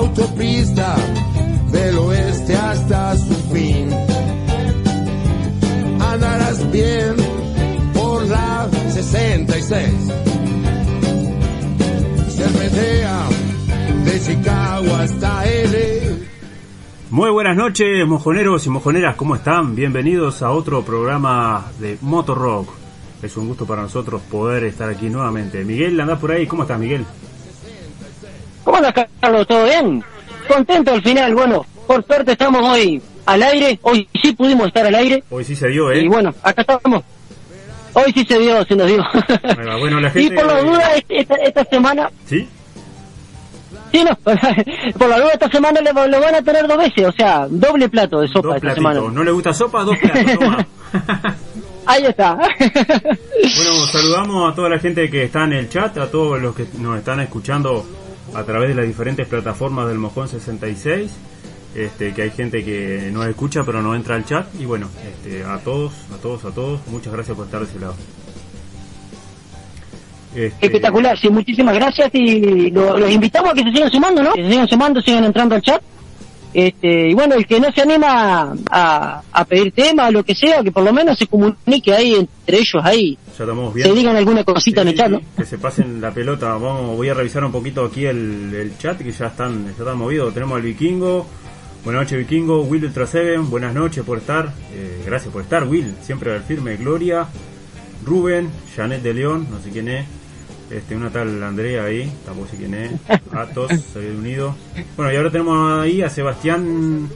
autopista del oeste hasta su fin. Andarás bien por la 66. Cervecea de Chicago hasta L. Muy buenas noches, mojoneros y mojoneras, ¿cómo están? Bienvenidos a otro programa de Motor Rock. Es un gusto para nosotros poder estar aquí nuevamente. Miguel, andás por ahí, ¿cómo estás, Miguel? ¿Cómo andas, Carlos? ¿Todo bien? Contento al final, bueno, por suerte estamos hoy al aire, hoy sí pudimos estar al aire. Hoy sí se dio, ¿eh? Y bueno, acá estamos. Hoy sí se dio, se nos dio. Bueno, la gente... Y por la duda, esta, esta semana... ¿Sí? Sí, no, por la duda esta semana lo, lo, van a tener dos veces, o sea, doble plato de sopa esta semana. ¿No le gusta sopa? Dos platos, toma. Ahí está. bueno, saludamos a toda la gente que está en el chat, a todos los que nos están escuchando a través de las diferentes plataformas del Mojón 66. Este, que hay gente que nos escucha pero no entra al chat y bueno, este, a todos, a todos, a todos, muchas gracias por estar de ese lado. Este... Espectacular, sí, muchísimas gracias y lo, los invitamos a que se sigan sumando, ¿no? Que se sigan sumando, sigan entrando al chat. Este, y bueno, el que no se anima a, a pedir tema o lo que sea, que por lo menos se comunique ahí entre ellos ahí. Ya estamos bien. Se digan alguna cosita sí, en el chat, ¿no? Que se pasen la pelota. Vamos, voy a revisar un poquito aquí el, el chat que ya están, ya están movidos. Tenemos al vikingo. Buenas noches, Vikingo. Will Ultra Seven, buenas noches por estar. Eh, gracias por estar, Will. Siempre al firme. Gloria, Rubén, Janet de León, no sé quién es. Este, una tal Andrea ahí, tampoco sé quién es. Atos, Reino Unido. Bueno, y ahora tenemos ahí a Sebastián,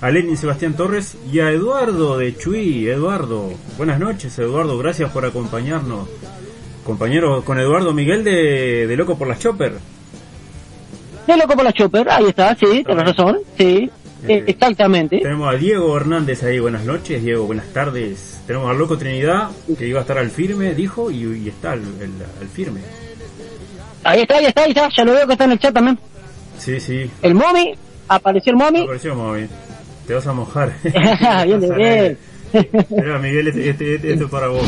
a Lenin Sebastián Torres y a Eduardo de Chuy. Eduardo, buenas noches, Eduardo. Gracias por acompañarnos. Compañero, con Eduardo Miguel de, de Loco por las Chopper. De Loco por las Chopper, ahí está, sí, tienes razón, sí. Eh, exactamente. Tenemos a Diego Hernández ahí, buenas noches, Diego, buenas tardes. Tenemos al Loco Trinidad, que iba a estar al firme, dijo, y, y está al, al, firme. Ahí está, ahí está, ahí está, ya lo veo que está en el chat también. Sí, sí. El Momi, apareció el Momi. Apareció el Momi. Te vas a mojar. bien, bien. Mira, Miguel, este, este, este, esto es para vos.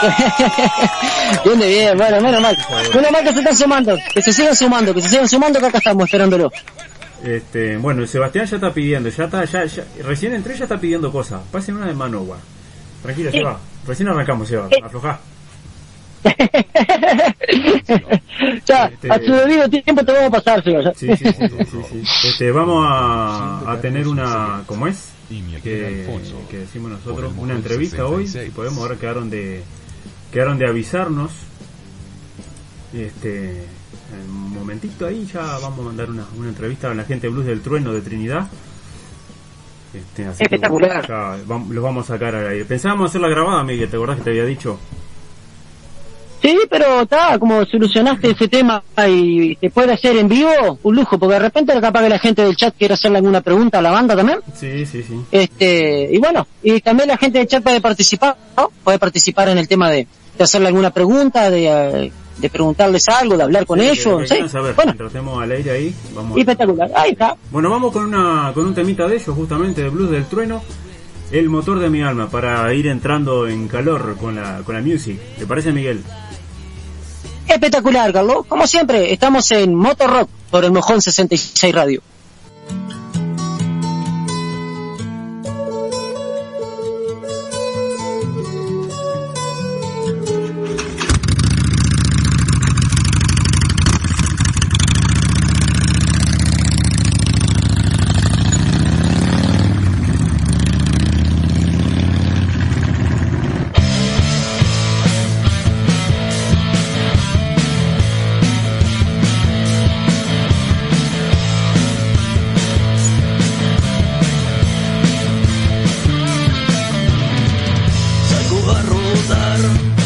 bien, bien, bueno, menos mal. Menos mal que se están sumando, que se sigan sumando, que se sigan sumando, que acá estamos esperándolo. Este, bueno, Sebastián ya está pidiendo, ya está, ya, ya recién entré ya está pidiendo cosas. Pasen una de Manowar. Tranquila, Seba. Recién arrancamos, Seba. Aflojá. ya, este... a su debido tiempo te vamos a pasar, Seba. Sí, sí, sí, sí, sí, sí. Este, vamos a, a tener una, ¿cómo es? Que, que decimos nosotros, una entrevista hoy, si podemos, ahora quedaron de, quedaron de avisarnos. Este, en un momentito ahí ya vamos a mandar una, una entrevista a la gente de Blues del Trueno de Trinidad. Este, así Espectacular. Que, ya, vamos, los vamos a sacar al aire. Pensábamos hacerla grabada, Miguel, ¿te acordás que te había dicho? Sí, pero está, como solucionaste ese tema y se puede hacer en vivo, un lujo, porque de repente capaz que la gente del chat quiere hacerle alguna pregunta a la banda también. Sí, sí, sí. Este, y bueno, y también la gente del chat puede participar, ¿no? Puede participar en el tema de, de hacerle alguna pregunta, de, de preguntarles algo, de hablar con sí, ellos. Que, que sí. saber, bueno. Tratemos al aire ahí. Vamos Espectacular, ahí está. Bueno, vamos con una con un temita de ellos, justamente de Blues del Trueno. El motor de mi alma, para ir entrando en calor con la, con la music. ¿Te parece, Miguel? Espectacular, Carlos. Como siempre, estamos en Motor Rock por el Mojón 66 Radio. Señor.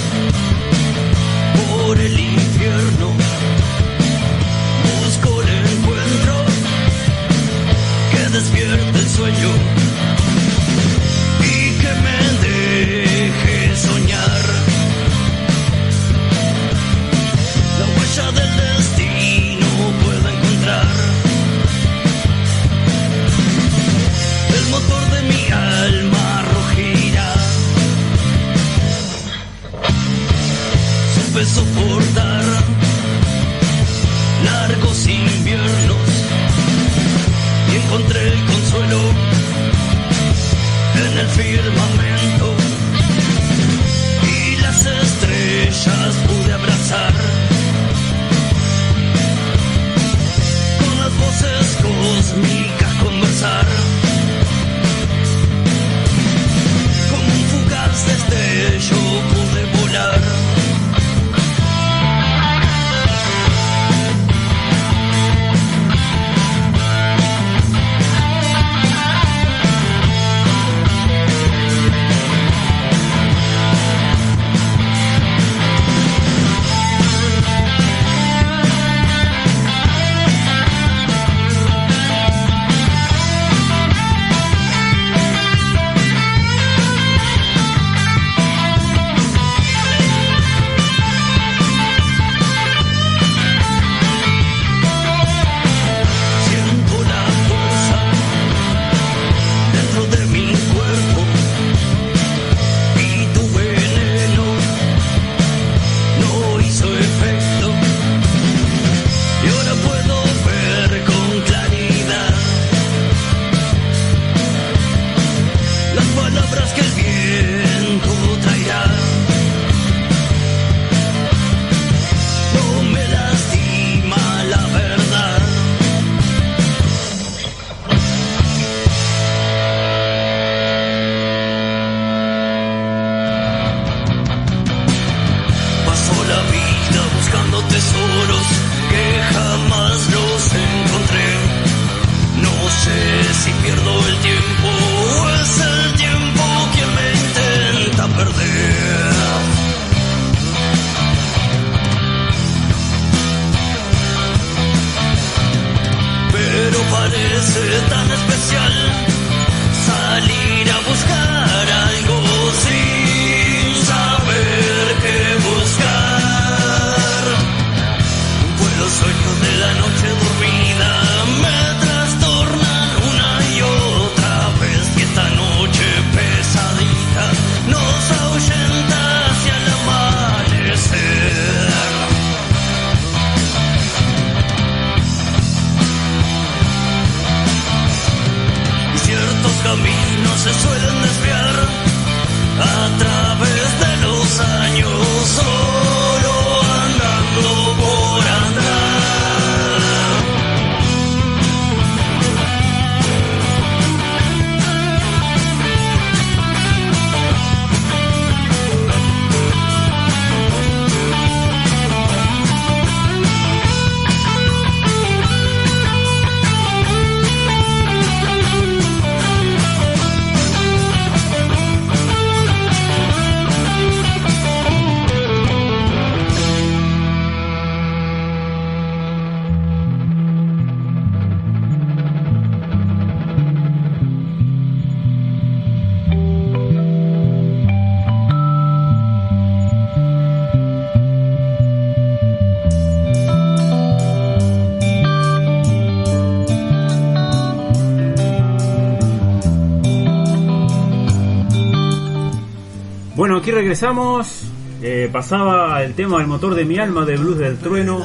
Regresamos. Eh, pasaba el tema del motor de mi alma de Blues del Trueno,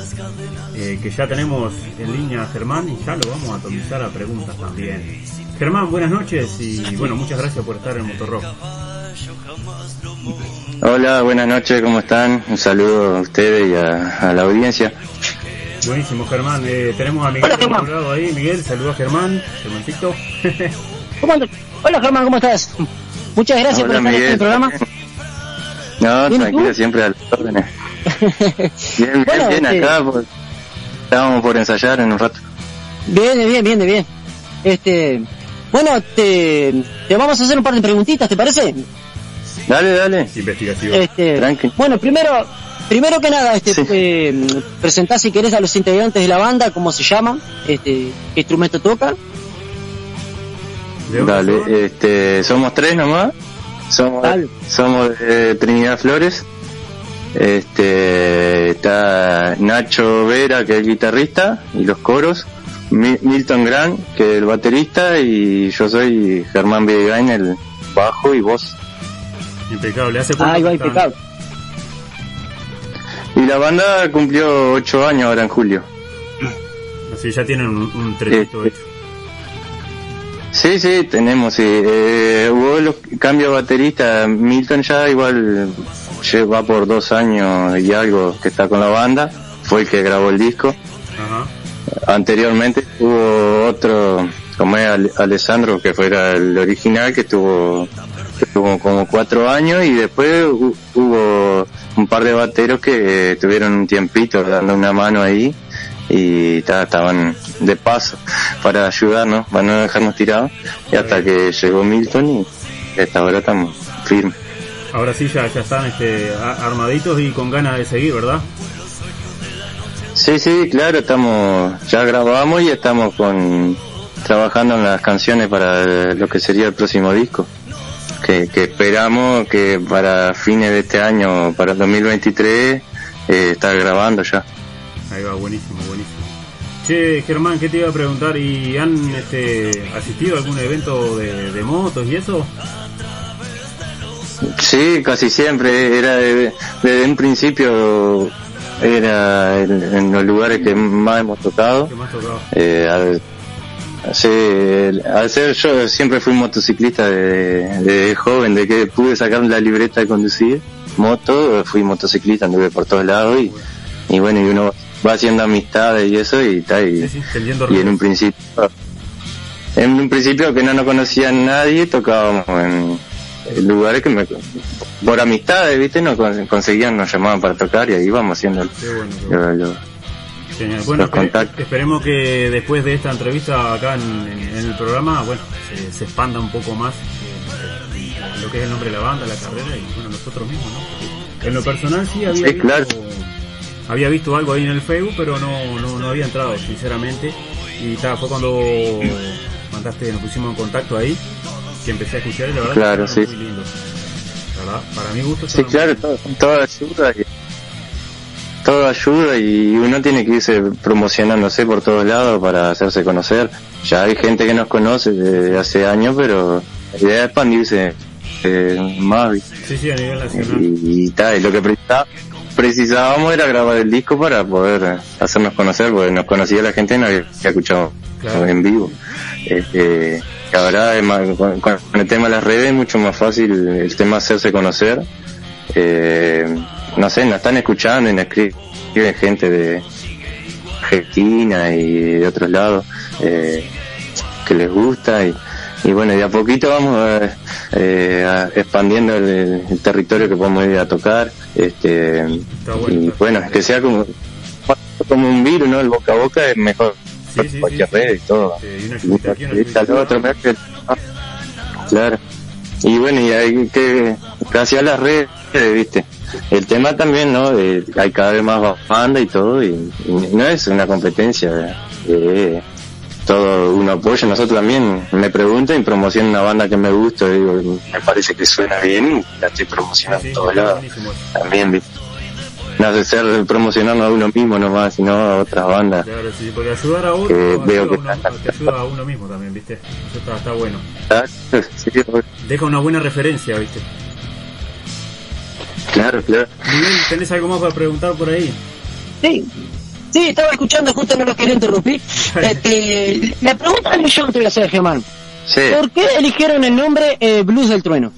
eh, que ya tenemos en línea a Germán y ya lo vamos a atomizar a preguntas también. Germán, buenas noches y bueno, muchas gracias por estar en Motor Rock. Hola, buenas noches, ¿cómo están? Un saludo a ustedes y a, la audiencia. Buenísimo, Germán. Eh, tenemos a Miguel Hola, ahí. Miguel, saludos a Germán. Germancito. Hola, Germán, ¿cómo estás? Muchas gracias por estar en el programa. No, tranquilo, siempre a las órdenes. Bien, bien, bien, este- acá pues, estábamos por ensayar en un rato. Bien, bien, bien, bien. Este, bueno, te, te vamos a hacer un par de preguntitas, ¿te parece? Dale, dale. Investigación. Este, bueno, primero, primero que nada, este, eh, presentá si querés a los integrantes de la banda, cómo se llaman, este, qué instrumento tocan. Dale, este, somos tres nomás. Somos, somos de Trinidad Flores. Este está Nacho Vera, que es el guitarrista, y los coros. Milton Gran, que es el baterista, y yo soy Germán Villegain, el bajo y voz. Impecable, hace ah, impecable. Y la banda cumplió ocho años ahora en julio. Así ya tienen un, un este, hecho. Sí, sí, tenemos, sí. Eh, hubo los cambios de baterista. Milton ya igual lleva por dos años y algo que está con la banda. Fue el que grabó el disco. Anteriormente hubo otro, como es Alessandro, que fuera el original, que tuvo, que tuvo como cuatro años y después hubo un par de bateros que tuvieron un tiempito dando una mano ahí y estaban de paso para ayudarnos, para no dejarnos tirados, y hasta que llegó Milton y hasta ahora estamos firmes. Ahora sí ya, ya están este, armaditos y con ganas de seguir, ¿verdad? Sí, sí, claro, estamos, ya grabamos y estamos con trabajando en las canciones para lo que sería el próximo disco. Que, que esperamos que para fines de este año, para el 2023, eh, estar grabando ya. Ahí va, buenísimo, buenísimo. Che, Germán, ¿qué te iba a preguntar? ¿Y han este, asistido a algún evento de, motos y eso? Sí, casi siempre. Era desde un principio era en, los lugares que más hemos tocado. Eh, al, al ser yo siempre fui motociclista de, joven, de que pude sacar la libreta de conducir moto, fui motociclista, anduve por todos lados y, y bueno, y uno va haciendo amistades y eso y está y, y en un principio en un principio que no nos conocía nadie tocábamos en, lugares que me por amistades viste no conseguían nos llamaban para tocar y ahí íbamos haciendo bueno, esperemos que después de esta entrevista acá en, el programa bueno se, expanda un poco más eh, lo que es el nombre de la banda la carrera y bueno nosotros mismos ¿no? en lo personal sí había claro había visto algo ahí en el Facebook, pero no, no, no había entrado, sinceramente. y ta, fue cuando mandaste, nos pusimos en contacto ahí, que empecé a escuchar y la verdad Claro, que sí. muy lindo. La verdad, para mi gusto Sí, claro, todo, todo ayuda y todo ayuda y uno tiene que irse promocionándose por todos lados para hacerse conocer. Ya hay gente que nos conoce desde hace años, pero la idea es expandirse eh, más. Sí, sí, a nivel nacional. y, y tal, y lo que precisá- precisábamos era grabar el disco para poder hacernos conocer, porque nos conocía la gente y no había escuchado Claro. en vivo. Este, ahora es más- con, con el tema de las redes es mucho más fácil el tema hacerse conocer. Eh, no sé, nos están escuchando y nos escri- escriben gente de Argentina y de otros lados eh, que les gusta y, y bueno, de a poquito vamos eh, eh, expandiendo el, el territorio que podemos ir a tocar. Este, bueno, y bueno, bueno. que sea como, como un virus, ¿no? El boca a boca es mejor Sí, que sí, cualquier sí. red y todo. Y una Y ayudita aquí, una facilita ayudita lo otro, allá. mejor que- ah, Claro. Y bueno, y hay que, gracias a las redes, viste. El tema también, ¿no? De- hay cada vez más banda y todo, y, y no es una competencia. eh, todo uno apoya, nosotros también me preguntan y promocionan una banda que me gusta, y digo, me parece que suena bien, y la estoy promocionando Sí, sí, todos lados también, ¿viste? No hace ser promocionando a uno mismo nomás, sino a otras bandas. Claro, sí, porque ayudar a otro Que ayuda veo a que uno- está- te ayuda a uno mismo también, ¿viste? Eso está, está bueno. Sí, Deja una buena referencia, ¿viste? claro, claro. Miguel, ¿tenés algo más para preguntar por ahí? Sí, sí, estaba escuchando, justo no los quería interrumpir. Este, la pregunta del millón que te voy a hacer, Germán. Sí. ¿Por qué eligieron el nombre eh, Blues del Trueno?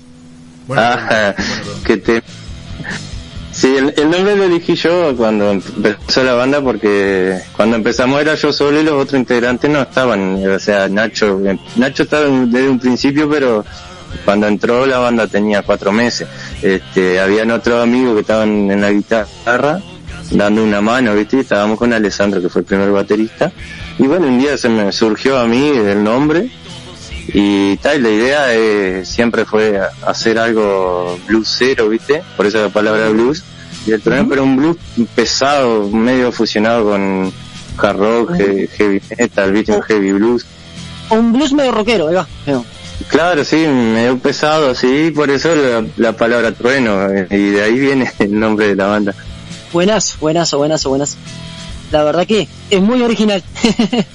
Bueno, Ah, bueno, bueno. que te... Sí, el, el nombre lo elegí yo cuando empezó la banda porque cuando empezamos era yo solo y los otros integrantes no estaban, o sea, Nacho, Nacho estaba desde un principio, pero cuando entró la banda tenía cuatro meses. Este, habían otros amigos que estaban en la guitarra dando una mano, ¿viste? Y estábamos con Alessandro, que fue el primer baterista. Y bueno, un día se me surgió a mí el nombre y tal, la idea eh, siempre fue hacer algo bluesero, ¿viste? Por eso la palabra blues. Y el trueno, pero un blues pesado, medio fusionado con hard rock, he- heavy metal, ¿viste? Un heavy blues. Un blues medio rockero. Veo. Claro, sí, medio pesado, sí, por eso la, la palabra trueno, eh, y de ahí viene el nombre de la banda. Buenazo, buenazo, buenazo, buenazo. La verdad que es muy original.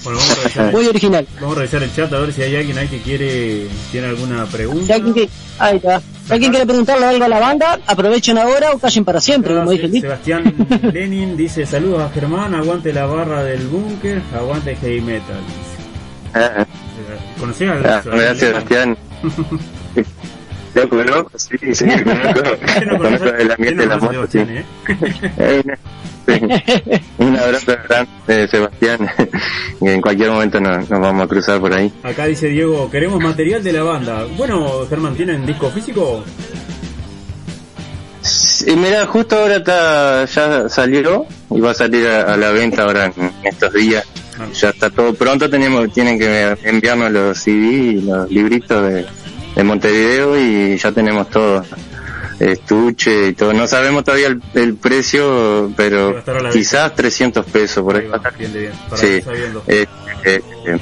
Bueno, vamos a revisar, muy original. vamos a revisar el chat a ver si hay alguien ahí que quiere, tiene alguna pregunta. alguien, que, ahí está. Si alguien quiere preguntarle algo a la banda, aprovechen ahora o callen para siempre, como dice el. Sebastián Lenin dice saludos a Germán, aguante la barra del búnker, aguante heavy metal. Ah, Eh, ¿Conocés al ah, Sebastián gracias? Sebastián. Lo conozco, sí, sí, conozco. ¿Quién no Conozco conoce- el ambiente de no la a moto, sí. Eh? Eh, sí. Un abrazo grande, Sebastián. Y en cualquier momento nos, nos vamos a cruzar por ahí. Acá dice Diego, queremos material de la banda. Bueno, Germán, ¿tienen disco físico? Y mira, justo ahora está, ya salió y va a salir a, a la venta ahora en estos días. Ah. Ya está todo pronto, tenemos, tienen que enviarnos los CD y los libritos de, de Montevideo y ya tenemos todo. Estuche y todo. No sabemos todavía el, el precio, pero quizás 300 pesos por ahí. Ahí va, bien bien, Sí. Eh, eh, eh.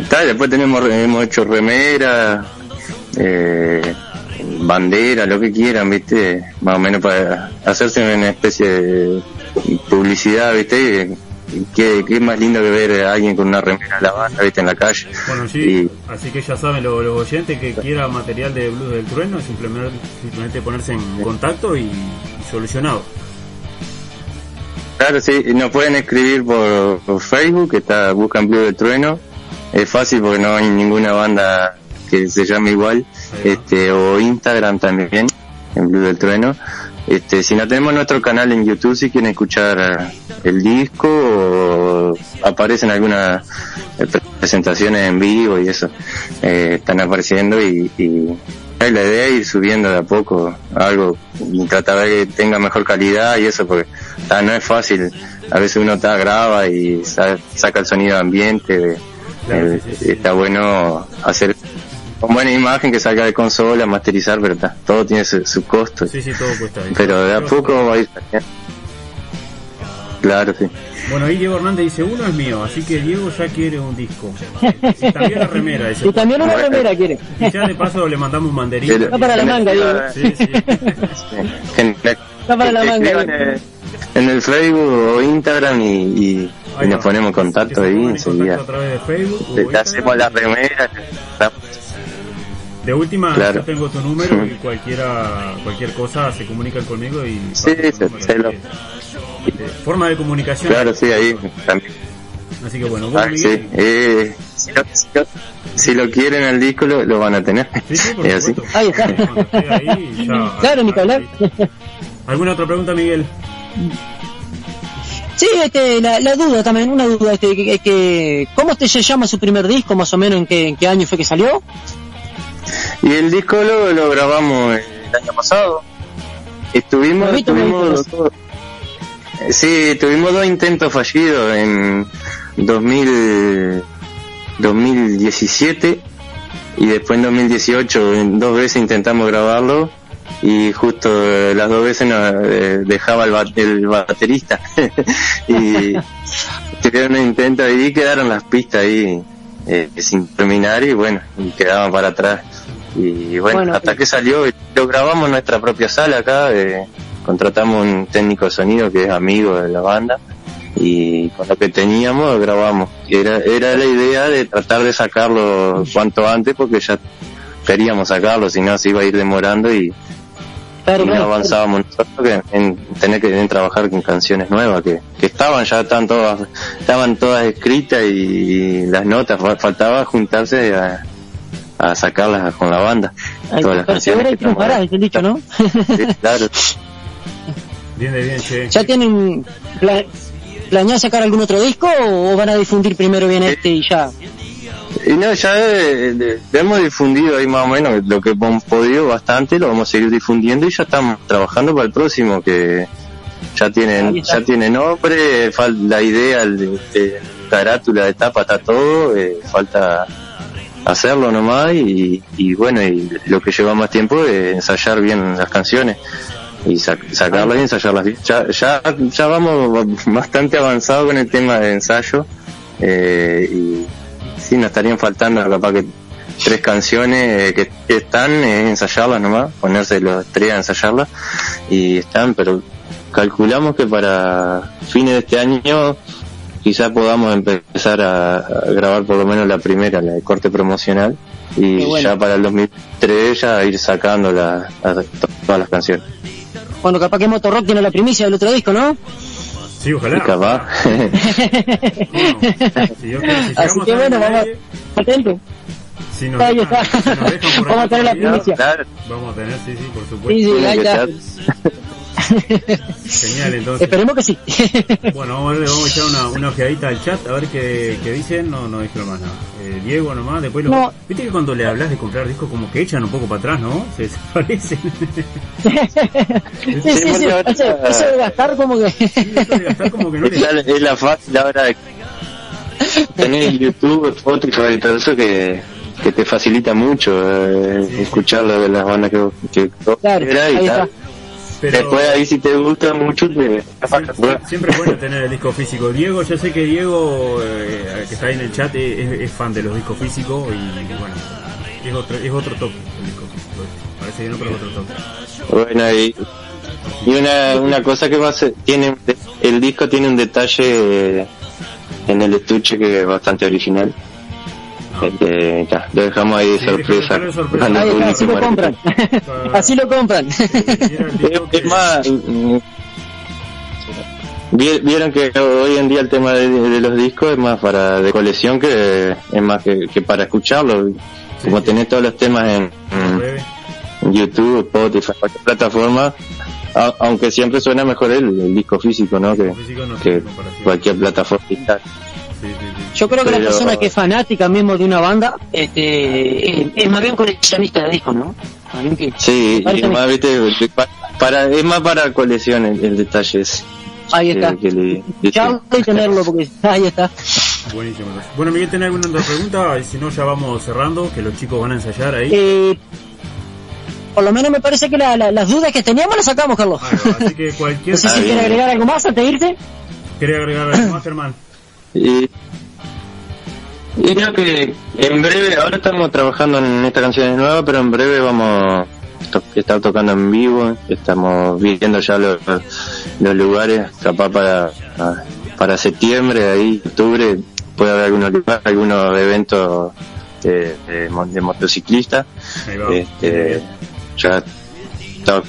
Está, después tenemos hemos hecho remera, eh, bandera, lo que quieran, viste, más o menos para hacerse una especie de publicidad, viste. Qué, qué más lindo que ver a alguien con una remera a la banda, viste, en la calle. Bueno, sí, Y- así que ya saben lo- los oyentes que quiera material de Blues del Trueno, simplemente, simplemente ponerse en contacto y solucionado. Claro, sí, nos pueden escribir por, por Facebook, que está Buscan Blue del Trueno. Es fácil porque no hay ninguna banda que se llame igual. Este, o Instagram también, en Blue del Trueno. Este, si no tenemos nuestro canal en YouTube, si quieren escuchar el disco o aparecen algunas eh, presentaciones en vivo y eso, eh, están apareciendo y, y la idea es ir subiendo de a poco algo y tratar de que tenga mejor calidad y eso porque ah, no es fácil a veces uno está graba y sa- saca el sonido ambiente sí. está bueno hacer con buena imagen que salga de consola masterizar pero está, todo tiene su, su costo Sí, sí, todo cuesta. ahí. pero de a poco va a ir saliendo. Claro, sí. Bueno, ahí Diego Hernández dice, uno es mío, así que Diego ya quiere un disco. Y también la remera, dice. Y también una remera quiere. Y ya de paso le mandamos un mandarín. Pero- Está para la manga, Diego. Sí, Está para la manga. en, en el Facebook o Instagram y, y- nos ponemos en contacto ahí enseguida. contacto a través de Facebook o Te hacemos la remera. De última, Claro. yo tengo tu número y cualquiera, cualquier cosa se comunican conmigo y... Sí, se- lo- Forma de comunicación. Claro, sí, ahí también. Así que bueno, Ah, sí. Eh, si, lo, si lo- si lo quieren al disco, lo, lo van a tener. Sí, sí, por así. Ahí está. Ahí, ya- Claro, ni que hablar. ¿Alguna otra pregunta, Miguel? Sí, este, la, la duda también, una duda, este, que, que- ¿cómo te se llama su primer disco, más o menos, en qué, en qué año fue que salió? Y el disco lo, lo grabamos el año pasado. Estuvimos, tuvimos dos- sí, tuvimos dos intentos fallidos en 2000, 2017 y después en 2018 en dos veces intentamos grabarlo y justo las dos veces nos eh, dejaba el, ba- el baterista y tuvieron un intento y quedaron las pistas ahí eh, sin terminar y bueno, quedaban para atrás. Y bueno, Bueno, hasta sí. que salió, lo grabamos en nuestra propia sala acá, eh, contratamos un técnico de sonido que es amigo de la banda y con lo que teníamos grabamos. Y Era, era la idea de tratar de sacarlo cuanto antes porque ya queríamos sacarlo, si no se iba a ir demorando y, Claro, y no claro. avanzábamos nosotros que en tener que en trabajar con canciones nuevas que, que estaban ya estaban todas estaban todas escritas y, las notas fa- faltaba juntarse a, a sacarlas con la banda Ay, todas las canciones que y triunfarás, estamos- es el dicho, ¿no? Sí, claro Bien de bien, che. ¿Ya tienen pla planeado sacar algún otro disco o van a difundir primero bien este y ya? y no ya eh, hemos difundido ahí más o menos lo que hemos podido bastante lo vamos a seguir difundiendo y ya estamos trabajando para el próximo que ya tienen ya tiene nombre la idea de, de carátula de tapa está todo eh, falta hacerlo nomás y, y bueno y lo que lleva más tiempo es ensayar bien las canciones y sac- sacarlas y ensayarlas bien. Ya, ya ya vamos bastante avanzado con el tema de ensayo eh, y sí nos estarían faltando capaz que tres canciones eh, que, que están eh, ensayarlas nomás ponerse los tres a ensayarlas y están pero calculamos que para fines de este año quizá podamos empezar a, a grabar por lo menos la primera, la de corte promocional, y bueno. ya para el 2003 ya ir sacando la, la- todas las canciones. Bueno, capaz que Motorrock tiene la primicia del otro disco, ¿no? Sí, Y ojalá. capaz. Bueno, si Dios quiere, si Así que bueno, vamos aire, atento. si nos Ahí dejan, está. si nos dejan por Vamos a tener la primicia. claro, Vamos a tener, sí, sí, por Sí, supuesto. sí, tiene ahí está. Genial, entonces. Esperemos que sí. Bueno, vamos a, ver, vamos a echar una, una ojeadita al chat a ver qué, qué dicen. No, no dijeron más nada. Eh, Diego nomás, después lo... No. Viste que cuando le hablas de comprar discos como que echan un poco para atrás, ¿no? Se desaparecen. sí, sí, sí. Eso, eso de gastar como que... Sí, esto de gastar como que no le... Ya es la fácil ahora de tener YouTube, Spotify y todo eso que, que te facilita mucho eh, escuchar lo de las bandas que, que vos Claro, quieras y ahí tal. está. Pero Después ahí si te gusta mucho te siempre, siempre es bueno tener el disco físico. Diego, yo sé que Diego, eh, que está ahí en el chat, es, es fan de los discos físicos y bueno, es otro, es otro toque el disco físico. Parece que no, pero es otro toque. Bueno, y, y una, una cosa que va a ser, tiene, el disco tiene un detalle eh, en el estuche que es bastante original. Ya, lo dejamos ahí de Sí, sorpresa. está, así lo compran. Así lo compran. Es, que- más, vieron que hoy en día el tema de, de los discos es más para de colección que es más que, que para escucharlo. Como sí. tenés todos los temas en. YouTube, Spotify, cualquier plataforma, a- aunque siempre suena mejor el, el disco físico, ¿no? Que, Físico no que cualquier plataforma digital. Sí, sí, sí. Yo creo que la persona que es fanática mismo de una banda, este, es, es más bien coleccionista de discos, ¿no? Que- Sí, y más, viste, para, es más para colección el, el detalle ese. Ahí está. que le- Ya y tenerlo porque ahí está. Buenísimo. Bueno, Miguel, ¿tenés alguna otra pregunta? Y si no, ya vamos cerrando, que los chicos van a ensayar ahí. Eh, por lo menos me parece que la- la- las dudas que teníamos las sacamos, Carlos. Así que cualquier... No sé si Está quiere bien. agregar algo más antes de irte. ¿Quería agregar algo más, Germán? Y, y creo que en breve, ahora estamos trabajando en esta canción nueva, pero en breve vamos a estar tocando en vivo, estamos viendo ya los, los lugares, capaz para, para septiembre, ahí, octubre, puede haber algunos algunos eventos de, de, motociclistas. Este, ya está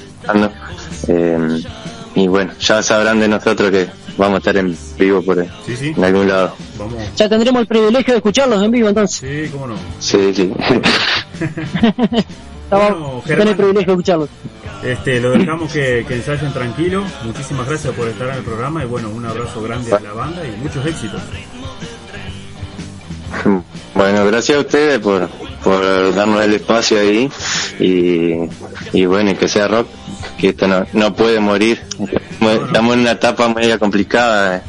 eh, y bueno, ya sabrán de nosotros que vamos a estar en vivo por ahí, en algún lado. Ya tendremos el privilegio de escucharlos en vivo entonces. Sí, cómo no. Sí, sí. Estamos el privilegio de escucharlos. Este, lo dejamos que, que, ensayen tranquilo. Muchísimas gracias por estar en el programa y bueno, un abrazo grande a la banda y muchos éxitos. Bueno, gracias a ustedes por, por darnos el espacio ahí y, y bueno, que sea rock, que esto no, no puede morir. Estamos en una etapa media complicada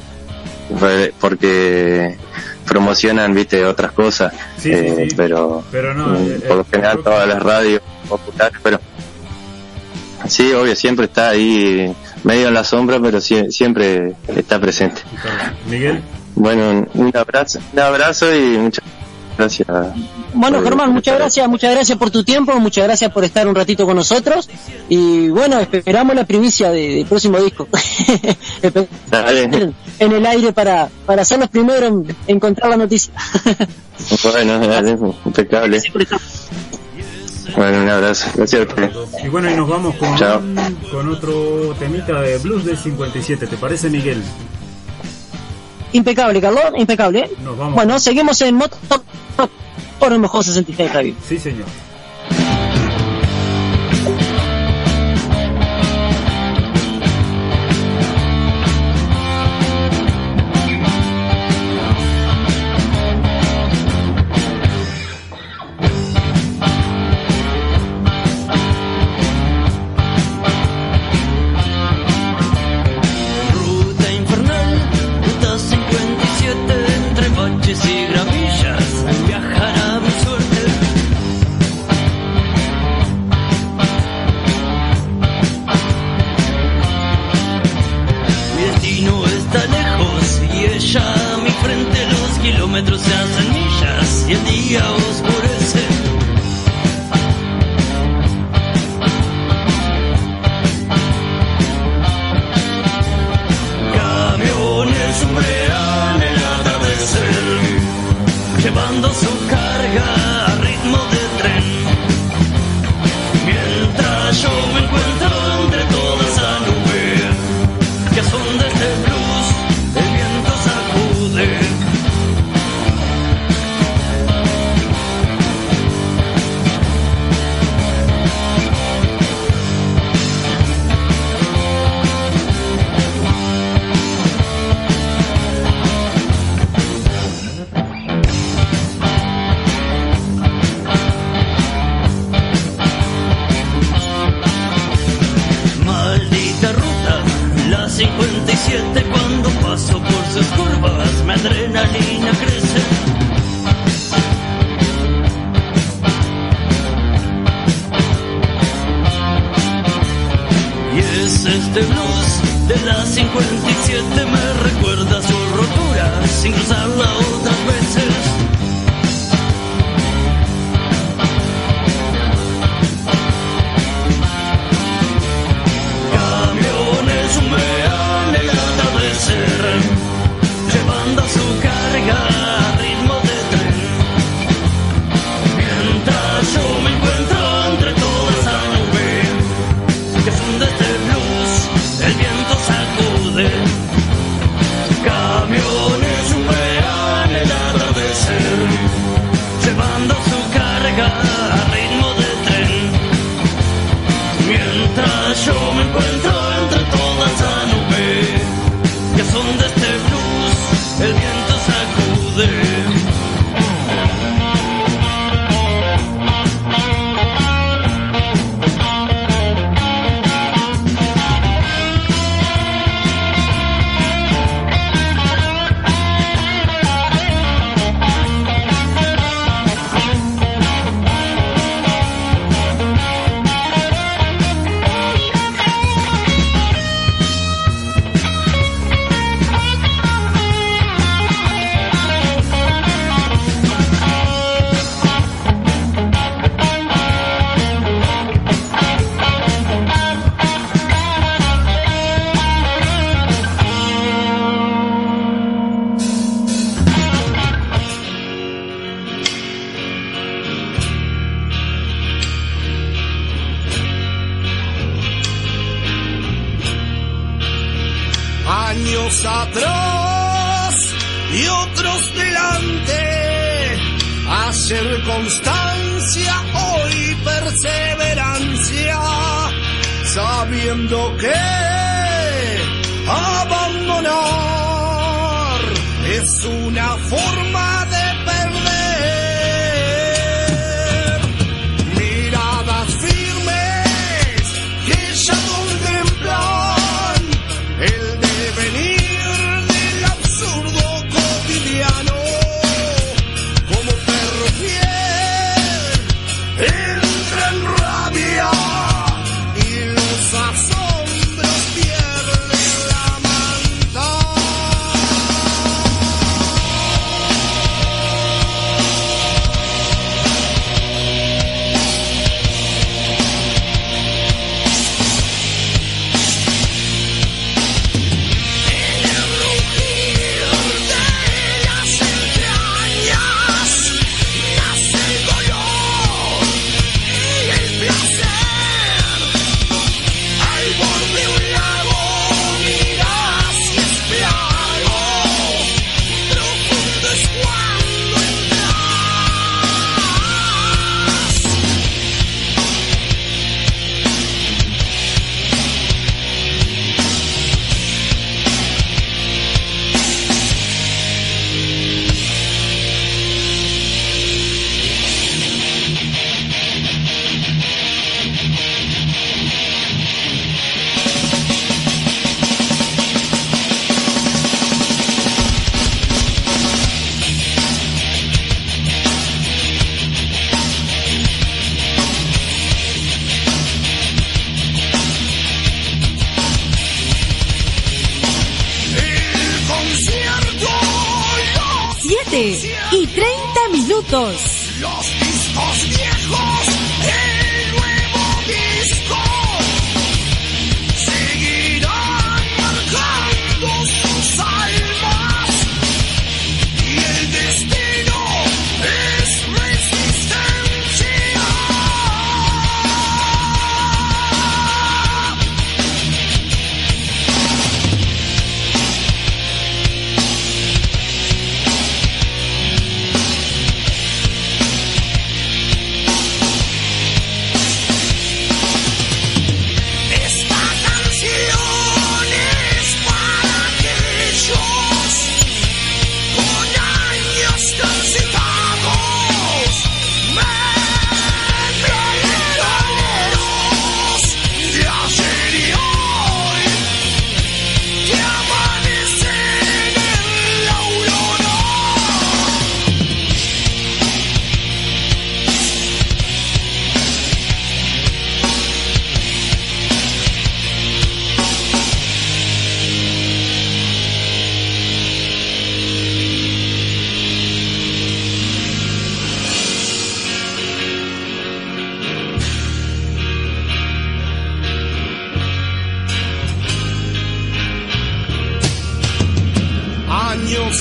eh, porque promocionan, viste, otras cosas, eh, pero, no, eh, por lo general todas las radios populares, pero sí, obvio, siempre está ahí medio en la sombra, pero siempre está presente. Miguel. Bueno, un abrazo, un abrazo y muchas gracias. Bueno, Germán, muchas gracias, muchas gracias por tu tiempo, muchas gracias por estar un ratito con nosotros y bueno, esperamos la primicia del próximo disco. En el aire para, para ser los primeros en encontrar la noticia. bueno, dale, impecable. Bueno, un abrazo. Gracias Y bueno, y nos vamos con, con otro temita de Blues del 57. ¿Te parece, Miguel? Impecable, Carlos, impecable. Bueno, seguimos en Moto por el mejor 66 Radio. Sí, señor.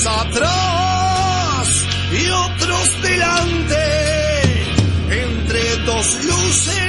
Atrás y otros delante, entre dos luces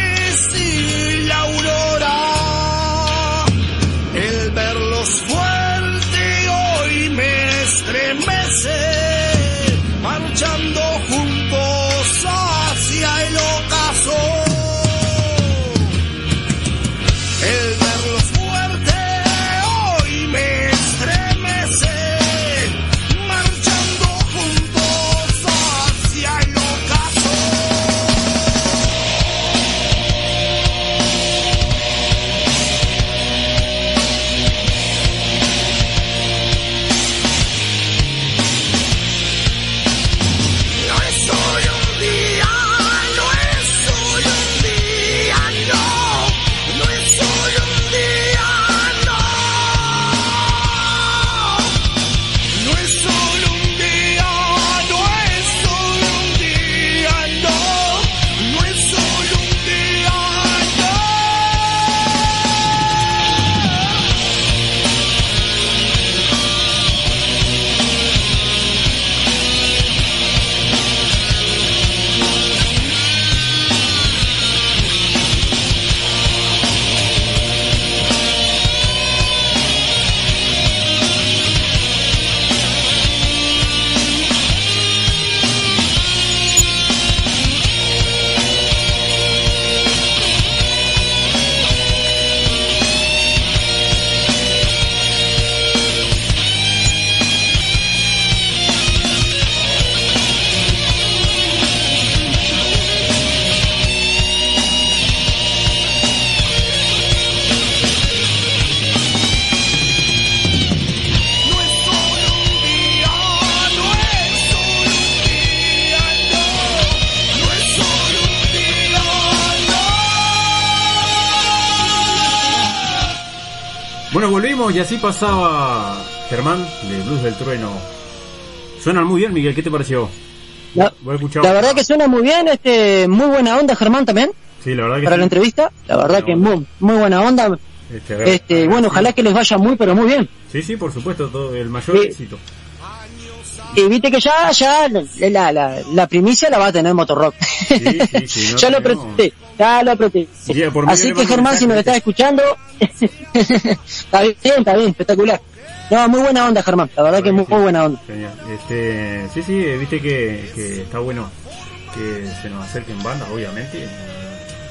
Bueno, volvimos y así pasaba Germán de Blues del Trueno. Suenan muy bien, Miguel, ¿qué te pareció? La, la verdad que suena muy bien, este, muy buena onda Germán también, Sí, la verdad que para sí. la entrevista. La verdad que muy, muy buena onda. Este, Este, bueno, ojalá que les vaya muy, pero muy bien. Sí, sí, por supuesto, todo el mayor Sí. éxito. Y viste que ya, ya, la, la, la primicia la va a tener Motorrock. sí, sí, no ya lo apreté, ya lo mí Así que Germán, si nos mensaje, estás escuchando, está bien, está bien, espectacular. No, muy buena onda Germán, la verdad que muy, Sí. muy buena onda. Genial. Este, sí, sí, viste que, que está bueno que se nos acerquen bandas, obviamente.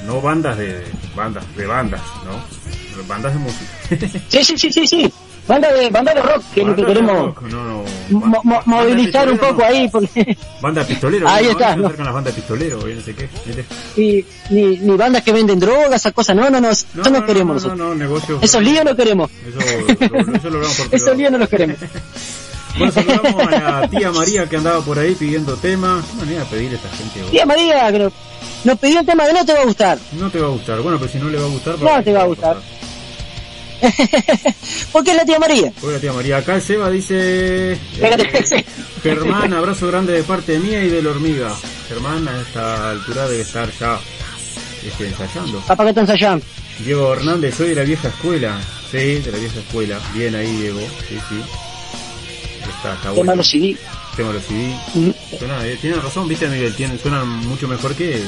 No bandas de bandas, de bandas, ¿no? Bandas de música. Sí, sí, sí, sí, sí. Banda de, banda de rock, que es lo que queremos no, no. mo- Banda movilizar un poco no. ahí, porque Banda pistolero, Ahí ¿no? está, no. las bandas pistolero, y no sé qué. ¿viste? ni, ni, bandas que venden drogas, esas cosas, no, no, no, eso no, queremos no, nosotros. no, negocio. Esos líos no queremos. Eso, lo, eso lo por Esos líos no los queremos. Bueno, saludamos a la tía María que andaba por ahí pidiendo tema. ¿Qué manera de pedir a esta gente? vos? Tía María, que nos, nos pidió un tema que no te va a gustar. No te va a gustar. Bueno, pero si no le va a gustar... No ¿para qué te va a gustar. Porque es la tía María. Hola tía María, acá el Seba dice... eh. Germán, abrazo grande de parte mía y de la hormiga. Germán a esta altura debe estar ya este, ensayando. Papá que está ensayando. Diego Hernández, soy de la vieja escuela. Sí, de la vieja escuela. Bien ahí, Diego. Sí, sí. Está, está Tema bueno. los CD. Tema los CD. Mm. Suena, eh, tiene razón, viste Miguel, tienen, suenan mucho mejor que,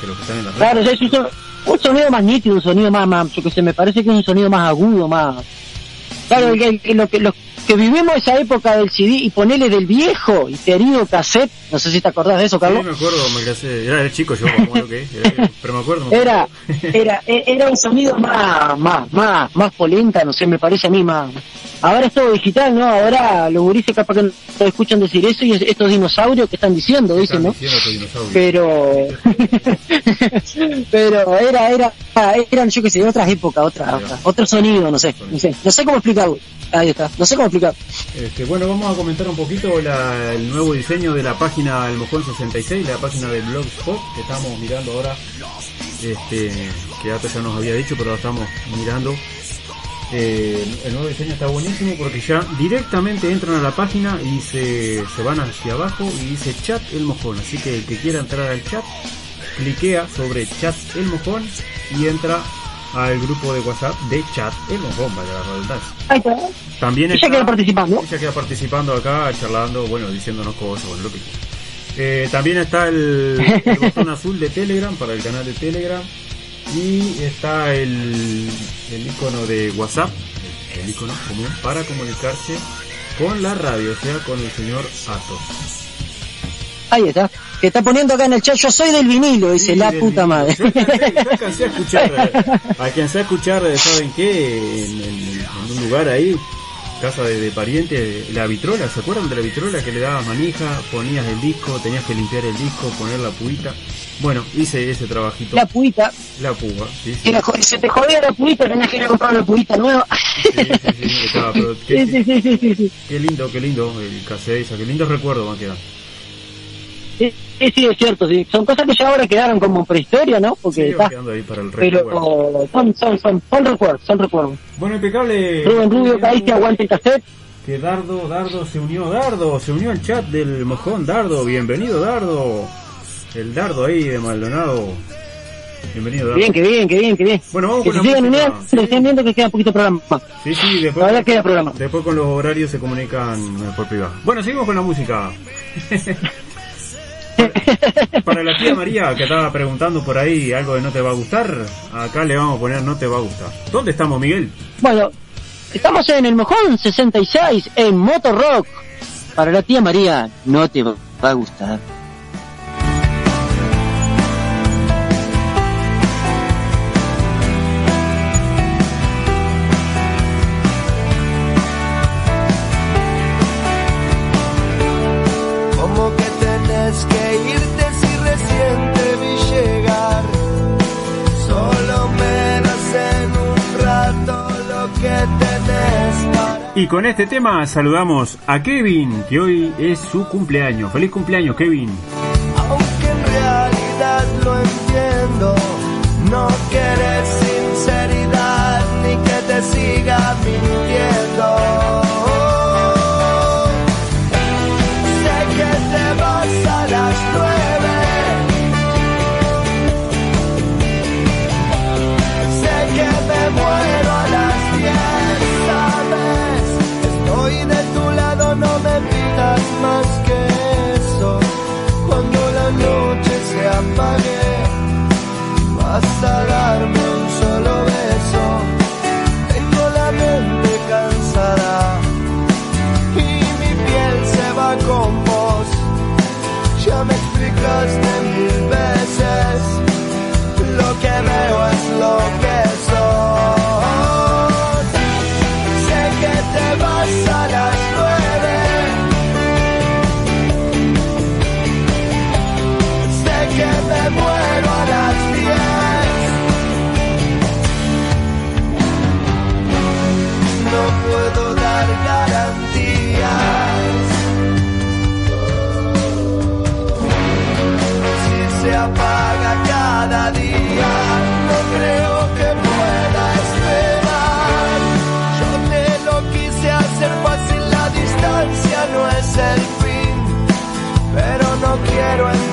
que los que están en la red. Claro, un, son- un sonido más nítido, un sonido más, más, yo que sé, me parece que es un sonido más agudo, más... Claro, que, que lo que, los que vivimos esa época del CD y ponele del viejo y querido cassette, no sé si te acordás de eso, Sí, Carlos. me acuerdo, me era el chico yo, como lo que era- pero me acuerdo. me Era, acuerdo. era, e- era un sonido más, más, más, más polenta, no sé, me parece a mí más. Ahora es todo digital, ¿no? Ahora los gurises capaz que no escuchan decir eso y es- estos dinosaurios que están diciendo, dicen, ¿no? diciendo. Pero, pero era, era, eran, yo qué sé, otras épocas, otra, otra- otro sonido, no sé, no sé, no sé cómo explicarlo. Ahí está, no sé cómo Este, bueno, vamos a comentar un poquito el nuevo diseño de la página El Mojón 66, la página del Blogspot que estamos mirando ahora. Este, que Ato ya nos había dicho, pero estamos mirando. Eh, el nuevo diseño está buenísimo porque ya directamente entran a la página y se, se van hacia abajo y dice chat El Mojón. Así que el que quiera entrar al chat, cliquea sobre chat El Mojón y entra al grupo de WhatsApp de chat El Mojón, vaya la redundancia. Ahí está. También Ella queda participando. Ella queda participando acá, charlando, bueno, diciéndonos cosas, bueno, lo que. Eh, también está el, el botón azul de Telegram para el canal de Telegram y está el, el icono de WhatsApp, el, el icono común para comunicarse con la radio, o sea, con el señor Atos. Ahí está. Que está poniendo acá en el chat, yo soy del vinilo, dice Sí, la puta madre. Yo yo a escuchar, eh, alcancé a escuchar, eh, ¿saben qué? En, en- en un lugar ahí, casa de, de pariente, la vitrola, ¿se acuerdan de la vitrola que le dabas manija? Ponías el disco, tenías que limpiar el disco, poner la puita. Bueno, hice ese trabajito. la puita. La púa, sí, se te jodía la puita, tenías que ir a comprar una puita nueva. Sí, sí, sí, sí, estaba, pero qué, Sí, sí, qué lindo, qué lindo el cassette, qué lindo recuerdo van a quedar. Sí, sí, es cierto, sí. Son cosas que ya ahora quedaron como prehistoria, ¿no? Porque Sí, está. van quedando ahí para el recuerdo. Pero son, son, son, son recuerdos, son recuerdos. Bueno, impecable. Rubén Rubio, caíste, aguante el cassette. Que Dardo, Dardo se unió, Dardo, se unió al chat del mojón, Dardo, bienvenido Dardo, el Dardo ahí de Maldonado, bienvenido Dardo. Bien, que bien, que bien, que bien. Bueno, vamos que con se la sigan música. uniendo, se estén viendo que queda poquito programa. Sí, sí, después, Todavía queda programa. después con los horarios se comunican eh, por privado. Bueno, seguimos con la música. Para la tía María que estaba preguntando por ahí algo de no te va a gustar, acá le vamos a poner no te va a gustar. ¿Dónde estamos, Miguel? Bueno, estamos en el Mojón 66, en Motor Rock. Para la tía María, no te va a gustar. Y con este tema saludamos a Kevin, que hoy es su cumpleaños. ¡Feliz cumpleaños, Kevin! Aunque en realidad lo entiendo, no quieres sinceridad ni que te siga mi apagué. Vas a darme un solo beso. Tengo la mente cansada y mi piel se va con vos. Ya me explicaste mil veces. Lo que veo es lo que es. es el fin, pero no quiero el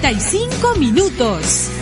45 minutos.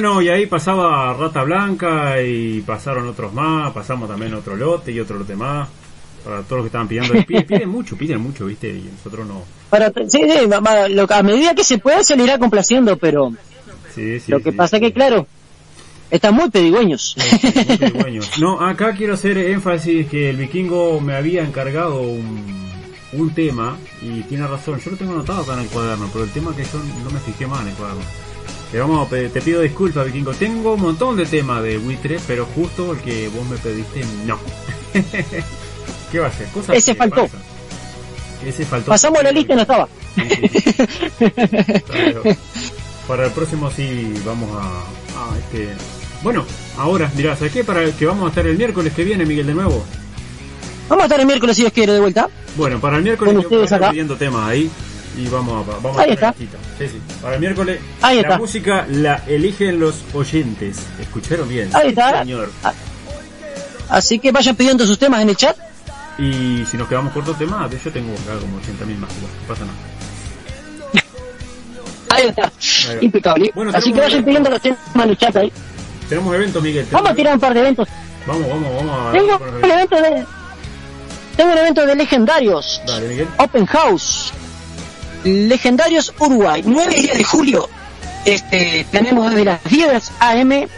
Bueno, y ahí pasaba Rata Blanca y pasaron otros más, pasamos también otro lote y otro lote más. Para todos los que estaban pidiendo, piden, piden mucho, piden mucho, ¿viste? Y nosotros no. Para, sí, sí, va- va- lo- a medida que se pueda se le irá complaciendo, pero Sí, sí, lo que sí, pasa sí. que, claro, Están muy pedigüeños. Muy pedigüeños. No, acá quiero hacer énfasis que el vikingo me había encargado un, un tema y tiene razón. Yo lo tengo anotado acá en el cuaderno, pero el tema que yo no me fijé más en el cuaderno. Te, vamos te pido disculpas, vikingo. Tengo un montón de temas de Buitre, pero justo el que vos me pediste, no. ¿Qué va a ser? Cosas Ese faltó. pasan. Ese faltó. Pasamos la lista y no estaba. Sí, sí, para el próximo sí vamos a, a, este bueno ahora mirá ¿sabes qué? para que vamos a estar el miércoles que viene Miguel de nuevo Vamos a estar el miércoles si Dios quiere de vuelta. bueno para el miércoles yo voy pidiendo temas ahí y vamos a vamos a Ahí hacer está. sí, sí. para el miércoles Ahí la está. música la eligen los oyentes escucharon bien Ahí está. señor Así que vayan pidiendo sus temas en el chat. y si nos quedamos cortos temas yo tengo acá como 80.000 más no pasa nada Ahí está. Ahí va. Impecable. Bueno, Así que vayan pidiendo los temas en el chat ahí. tenemos eventos Miguel Vamos a tirar un par de eventos. vamos vamos vamos a Tengo un evento de. Tengo un evento de legendarios. dale Miguel Open House. Legendarios Uruguay. 9 y 10 de julio. Este, tenemos desde las 10 AM.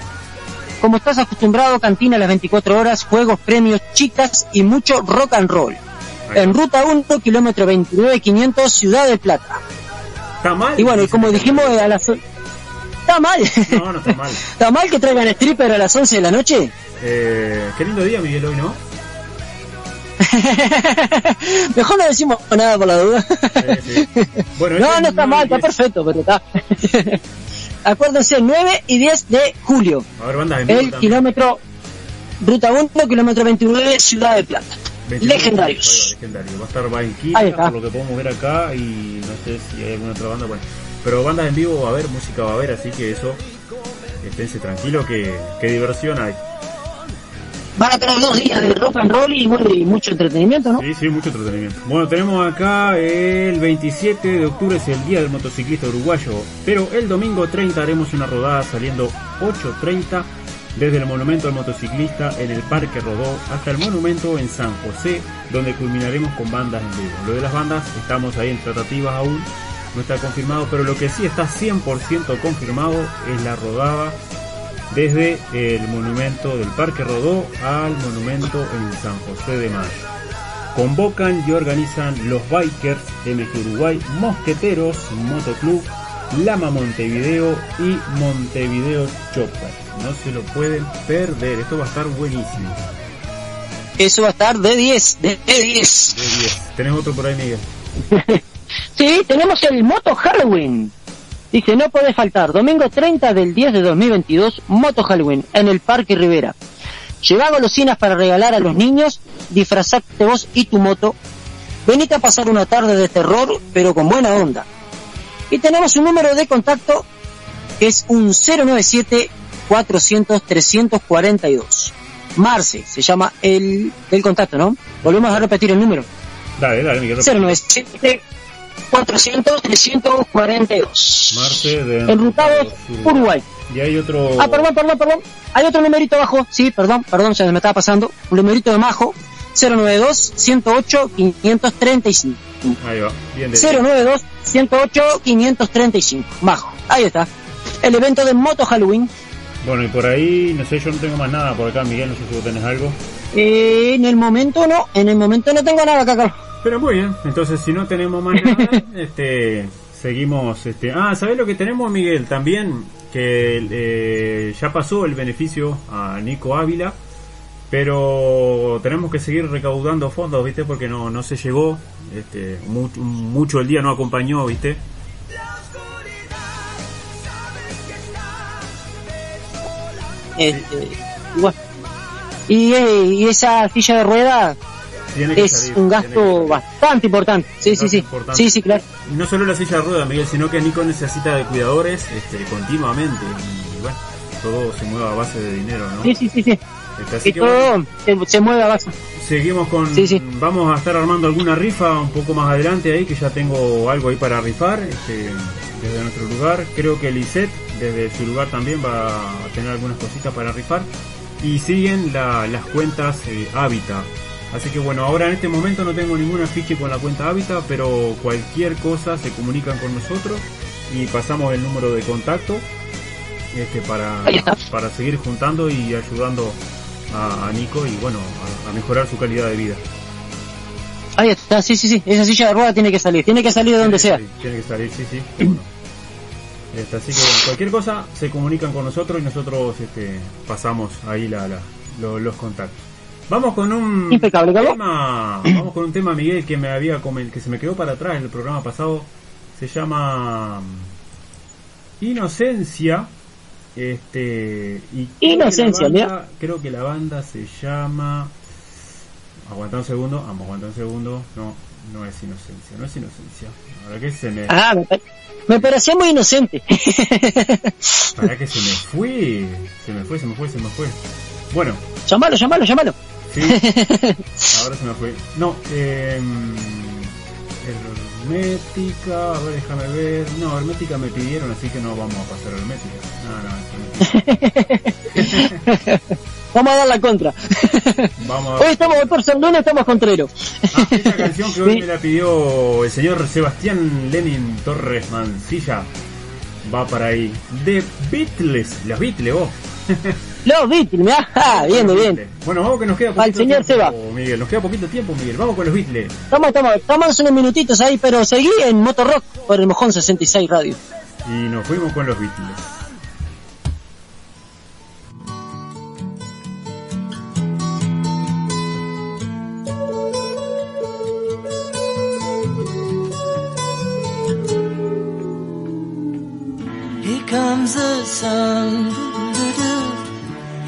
Como estás acostumbrado, cantina a las 24 horas, juegos, premios, chicas y mucho rock and roll. En ruta 1, kilómetro 29500, Ciudad de Plata. está mal Y bueno, y como dijimos a las... Está mal. no no está mal ¿Está mal que traigan stripper a las 11 de la noche? Eh, qué lindo día, Miguel, hoy, ¿no? Mejor no decimos nada por la duda. Sí, sí. Bueno, no, no está es mal, está 9 y 10. perfecto, pero está. Acuérdense, 9 y 10 de julio. A ver, bandas en El kilómetro, ruta 1, kilómetro 29, Ciudad de Plata. 29, Legendarios. va, legendario. Va a estar Banquilla, por lo que podemos ver acá, y no sé si hay alguna otra banda. Bueno, pero bandas en vivo va a haber, música va a haber, así que eso, esténse tranquilos, que, que diversión hay. Van a tener dos días de rock and roll y, bueno, y mucho entretenimiento, ¿no? Sí, sí, mucho entretenimiento. Bueno, tenemos acá el 27 de octubre es el Día del Motociclista Uruguayo, pero el domingo 30 haremos una rodada saliendo 8.30 desde el Monumento al Motociclista en el Parque Rodó hasta el Monumento en San José, donde culminaremos con bandas en vivo. Lo de las bandas estamos ahí en tratativas aún, no está confirmado, pero lo que sí está 100% confirmado es la rodada desde el monumento del Parque Rodó al monumento en San José de Mayo. Convocan y organizan los Bikers MG Uruguay, Mosqueteros, Motoclub, Lama Montevideo y Montevideo Chopper. No se lo pueden perder, esto va a estar buenísimo. Eso va a estar de 10, de 10. De 10. ¿Tenés otro por ahí, Miguel? Sí, tenemos el Moto Halloween. Dice, no puede faltar, domingo 30 del 10 de 2022, Moto Halloween, en el Parque Rivera. Lleva golosinas para regalar a los niños, disfrazate vos y tu moto. Venite a pasar una tarde de terror, pero con buena onda. Y tenemos un número de contacto que es un 097-400-342. Marce, se llama el, el contacto, ¿no? Volvemos a repetir el número. Dale, dale, Miguel. 097 400 342. Marce de Enrutados Uruguay. Y hay otro. Ah, perdón, perdón, perdón. Hay otro numerito abajo. Sí, perdón, perdón, se me estaba pasando. Un numerito de Majo. 092 108 535. Ahí va, bien de 092 108 535. Majo. Ahí está. El evento de Moto Halloween. Bueno, y por ahí, no sé, yo no tengo más nada por acá, Miguel, no sé si vos tenés algo. Eh, en el momento no, en el momento no tengo nada acá, Carlos. Pero muy bien, entonces si no tenemos más nada, este, seguimos, este, ah, ¿sabés lo que tenemos, Miguel? También que eh, ya pasó el beneficio a Nico Ávila, pero tenemos que seguir recaudando fondos, ¿viste? Porque no, no se llegó, este, mucho, mucho el día no acompañó, ¿viste? Este, y bueno. Y, y esa silla de rueda Tiene que es salir, un que gasto bastante importante. Sí, sí, sí. importante. Sí, sí, claro. No solo la silla de ruedas, Miguel, sino que Nico necesita de cuidadores este, continuamente. Y bueno, todo se mueve a base de dinero, ¿no? Sí, sí, sí, sí. Este, así Y que todo se, se mueve a base. seguimos con... Sí, sí. Vamos a estar armando alguna rifa un poco más adelante ahí, que ya tengo algo ahí para rifar este, desde nuestro lugar. Creo que Lisette desde su lugar también va a tener algunas cositas para rifar. Y siguen la- las cuentas eh, Hábitat. Así que bueno, ahora en este momento no tengo ninguna ficha con la cuenta Hábitat, pero cualquier cosa se comunican con nosotros y pasamos el número de contacto este, para, para seguir juntando y ayudando a, a Nico y bueno, a, a mejorar su calidad de vida. Ahí está, sí, sí, sí. Esa silla de rueda tiene que salir. Tiene que salir de donde Sí, sea. sí, tiene que salir, sí, sí. Bueno. Este, así que bueno, cualquier cosa se comunican con nosotros y nosotros este, pasamos ahí la, la- lo- los contactos. Vamos con un Impecable, tema, vamos con un tema Miguel que me había que se me quedó para atrás en el programa pasado. Se llama mm, Inocencia. Este y creo que Inocencia, banda- mira. creo que la banda se llama Aguanta un segundo, vamos, aguanta un segundo. No, no es inocencia, no es inocencia. Ahora que se me, Ah, me, me parecía muy inocente. para que se me fue, se me fue, se me fue, se me fue. Bueno, llámalo, llámalo, llámalo. Sí, ahora se me fue. No, eh, hermética, a ver, déjame ver. No, hermética me pidieron, así que no vamos a pasar hermética. No, no, hermética. Vamos a dar la contra. Vamos Hoy a estamos, hoy por ser lunes estamos contreros. Ah, esa canción que hoy Sí. me la pidió el señor Sebastián Lenin Torres Mancilla va para ahí. The Beatles, las Beatles, vos. Los Beatles, mirá. Ah, bien, bien. Bueno, vamos que nos queda Al poquito señor tiempo, Seba. Miguel. Nos queda poquito tiempo, Miguel. Vamos con los Beatles. Estamos, estamos, estamos unos minutitos ahí, pero seguí en Motorrock por el Mojón 66 Radio. Y nos fuimos con los Beatles. Here comes the sun.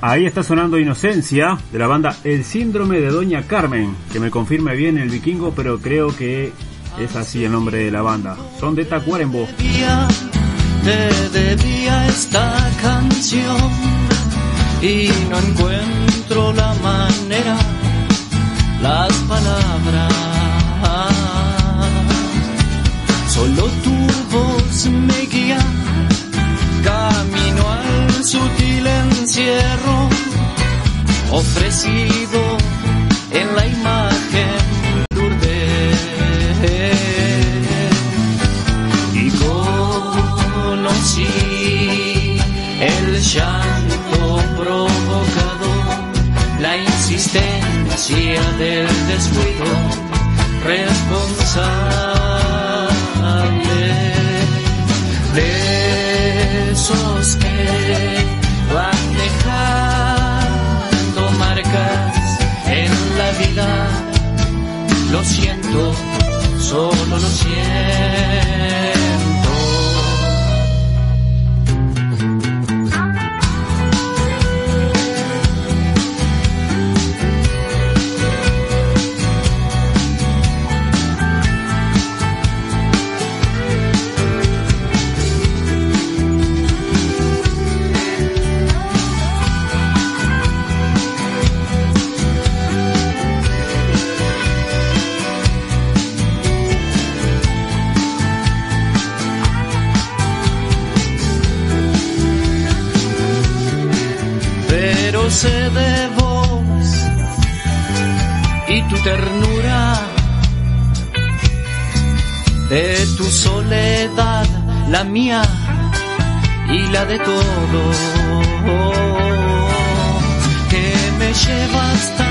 Ahí está sonando Inocencia de la banda El Síndrome de Doña Carmen, que me confirme bien el vikingo, pero creo que es así el nombre de la banda. Son de Tacuarembó. te en la imagen de y conocí el llanto provocado, la insistencia del descuido responsable de esos que Lo siento, solo lo siento. De vos y tu ternura, de tu soledad, la mía y la de todos, que me lleva hasta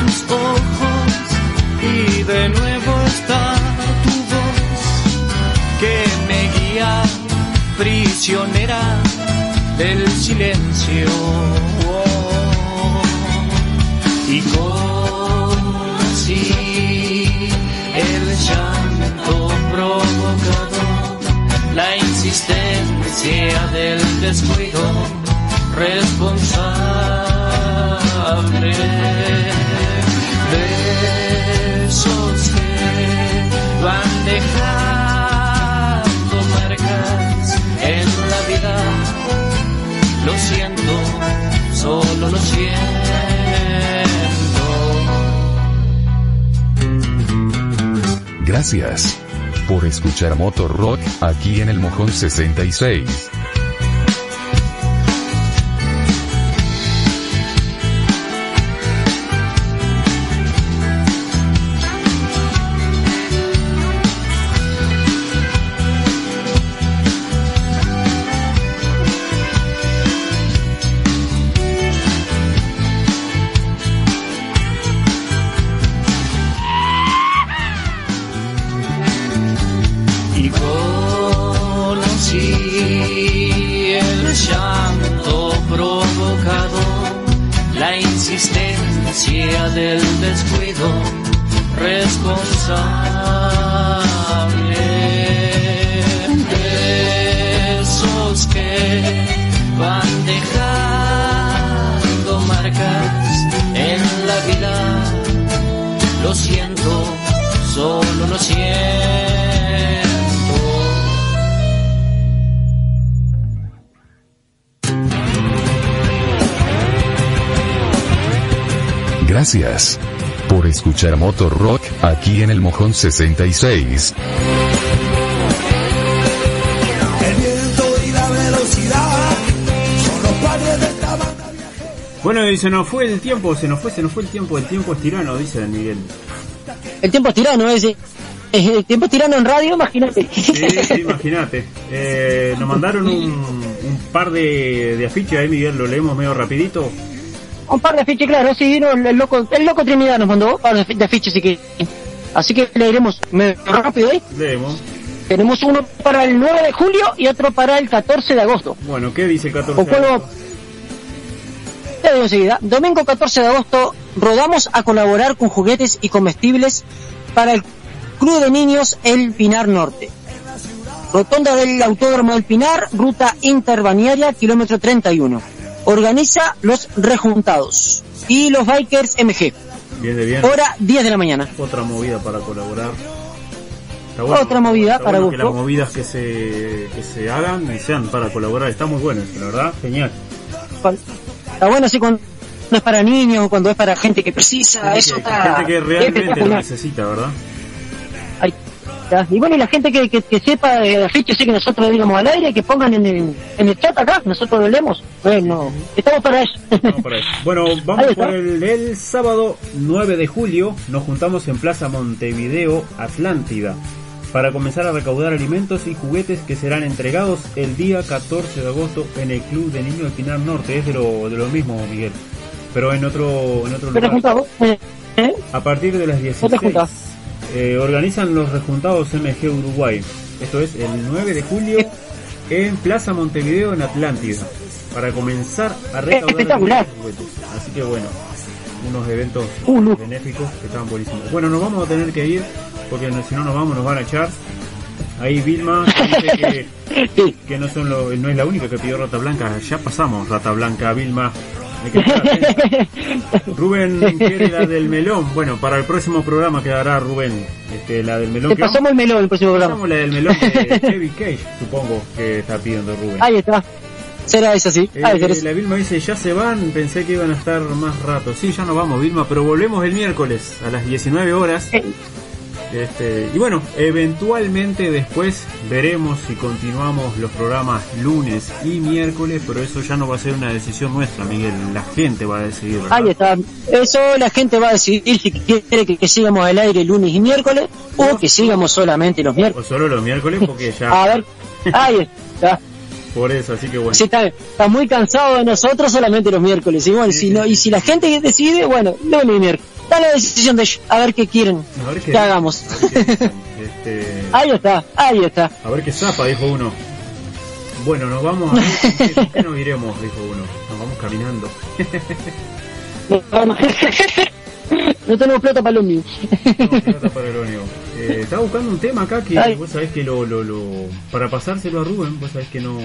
tus ojos y de nuevo está tu voz que me guía prisionera del silencio y conocí el llanto provocado, la insistencia del descuido responsable de esos que van dejando marcas en la vida lo siento, solo lo siento. Gracias por escuchar Motor Rock aquí en el Mojón 66. Escuchar Motor Rock aquí en el Mojón 66. El viento y la velocidad son los pares de esta banda Bueno, y se nos fue el tiempo, se nos fue, se nos fue el tiempo, el tiempo es tirano, dice Miguel. El tiempo es tirano, ese. El tiempo es tirano en radio, imagínate. Sí, sí, imagínate. Eh, nos mandaron un, un par de, de afiches ahí, Miguel, lo leemos medio rapidito. Un par de afiches, claro, sí, no, el loco, el loco Trinidad nos mandó un par de afiches, así que, así que leeremos medio rápido ahí. Leemos. Tenemos uno para el 9 de julio y otro para el 14 de agosto. Bueno, ¿qué dice el 14 O de agosto? te digo enseguida, domingo 14 de agosto, rodamos a colaborar con juguetes y comestibles para el Club de Niños El Pinar Norte. Rotonda del Autódromo del Pinar, ruta interbaniaria, kilómetro 31. Organiza los rejuntados y los bikers MG. Bien de bien. Hora 10 de la mañana. Otra movida para colaborar. Otra movida para bueno que las movidas que se, que se hagan y sean para colaborar. Está muy bueno, la verdad, genial. Está bueno así cuando es para niños, cuando es para gente que precisa, eso que- está gente que realmente lo necesita, ¿verdad? Y bueno, y la gente que, que, que sepa de la fecha, sí que nosotros digamos al aire, que pongan en el, en el chat acá, nosotros lo leemos. Bueno, estamos para eso. Bueno, vamos por el, el sábado 9 de julio. Nos juntamos en Plaza Montevideo, Atlántida, para comenzar a recaudar alimentos y juguetes que serán entregados el día 14 de agosto en el Club de Niños de Pinar Norte. Es de lo, de lo mismo, Miguel. Pero en otro, en otro ¿Qué te lugar. Eh, ¿eh? A partir de las ¿Qué te 16 juntás? Eh, organizan los resultados MG Uruguay. Esto es el 9 de julio en Plaza Montevideo en Atlántida. Para comenzar a recaudar. Así que bueno, unos eventos Uh, benéficos que están buenísimos. Bueno, nos vamos a tener que ir porque si no nos vamos nos van a echar. Ahí Vilma dice que no son lo- no es la única que pidió Rata Blanca. Ya pasamos Rata Blanca, Vilma. Rubén quiere la del melón. Bueno, para el próximo programa quedará Rubén. Este, la del melón. Te que vamos- pasamos el melón el próximo programa. pasamos la del melón de Chevy Cage, supongo que está pidiendo Rubén. Ahí está. Será eso, sí. Eh, la Vilma dice, ya se van, pensé que iban a estar más rato. Sí, ya nos vamos, Vilma, pero volvemos el miércoles a las 19 horas. Eh, Este, y bueno, eventualmente después veremos si continuamos los programas lunes y miércoles, pero eso ya no va a ser una decisión nuestra, Miguel. La gente va a decidir, ¿verdad? Ahí está. Eso la gente va a decidir si quiere que, que sigamos al aire lunes y miércoles o que sigamos solamente los O miércoles. solo los miércoles, porque A ya... ver. Ahí está. Por eso, así que bueno. Si está, está muy cansado de nosotros solamente los miércoles. Y bueno, si no, y si la gente decide, bueno, lunes y miércoles. Está la decisión de ellos. A ver qué quieren A ver qué- que hagamos. ver qué. Este, Ahí está, ahí está. A ver qué zapa, dijo uno. Bueno, nos vamos a ver. ¿Con qué, con qué nos iremos? Dijo uno. Nos vamos caminando. No tenemos plata para los niños. No, plata para el óneo. Eh, estaba buscando un tema acá que Ay. vos sabés que lo, lo, lo. Para pasárselo a Rubén, vos sabés que no.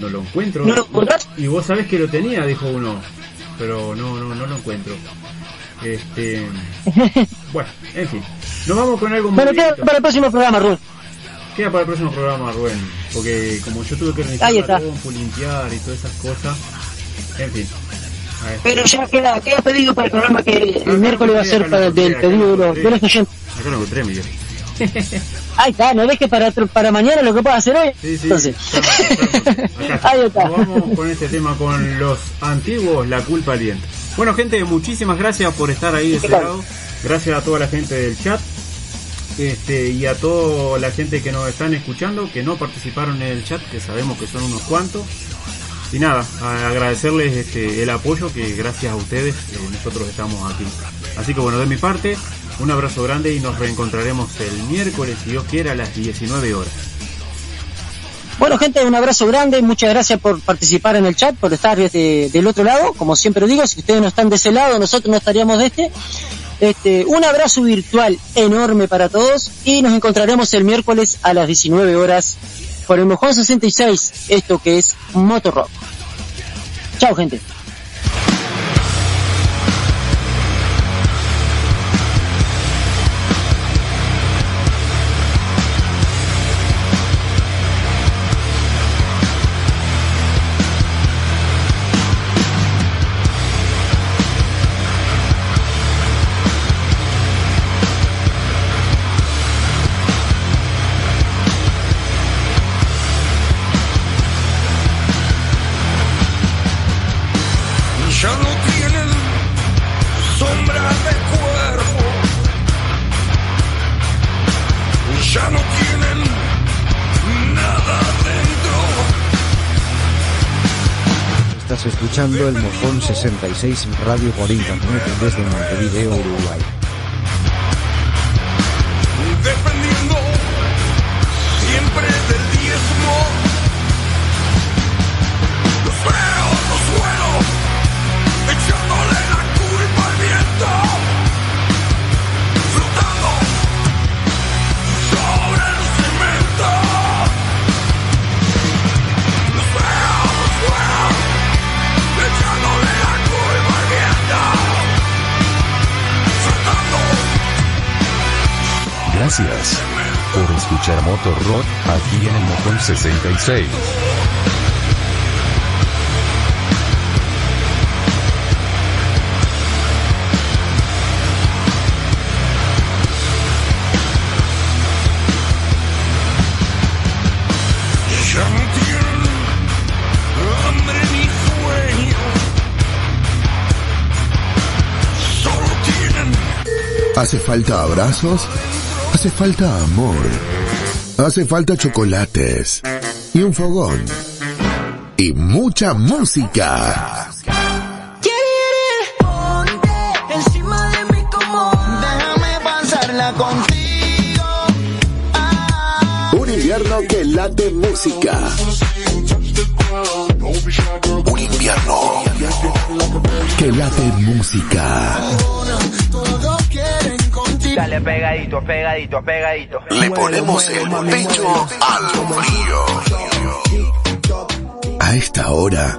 No lo encuentro. ¿No lo encontrás? Y vos sabés que lo tenía, dijo uno. Pero no, no, no lo encuentro. Este. Bueno, en fin. Nos vamos con algo muy queda para el próximo programa, Rubén. Queda para el próximo programa, Rubén. Porque como yo tuve que organizar compu, limpiar y todas esas cosas. En fin. Pero ya queda, queda pedido para el programa que Ah, el miércoles va a ser para el del pedido de los, de los oyentes. Acá lo encontré, Miguel. Ahí está, no dejes para, otro- para mañana lo que pueda hacer hoy. Sí, sí. Entonces, está. Ahí está. Vamos con este tema con los antiguos, la culpa alienta. Bueno, gente, muchísimas gracias por estar ahí de ese lado. Gracias a toda la gente del chat. Este, y a toda la gente que nos están escuchando, que no participaron en el chat, que sabemos que son unos cuantos. Y nada, agradecerles este, el apoyo que gracias a ustedes eh, nosotros estamos aquí. Así que bueno, de mi parte, un abrazo grande y nos reencontraremos el miércoles, si Dios quiera, a las 19 horas. bueno gente, un abrazo grande, muchas gracias por participar en el chat, por estar desde, del otro lado, como siempre digo, si ustedes no están de ese lado, nosotros no estaríamos de este. Este, un abrazo virtual enorme para todos y nos encontraremos el miércoles a las 19 horas por el Mojón 66, esto que es Motorrock. Chao gente. Escuchando el Mojón 66 Radio por Internet desde Montevideo, Uruguay. Escuchar Motor Rock aquí en el Mojón 66. Ya no tienen hambre ni sueño. Solo tienen ¿Hace falta abrazos? Hace falta amor. Hace falta chocolates. Y un fogón. Y mucha música. Ponte encima de mí como déjame pasarla contigo. Un invierno que late música. Un invierno que late música. Dale pegadito, pegadito, pegadito. Le ponemos el pecho al frío. A esta hora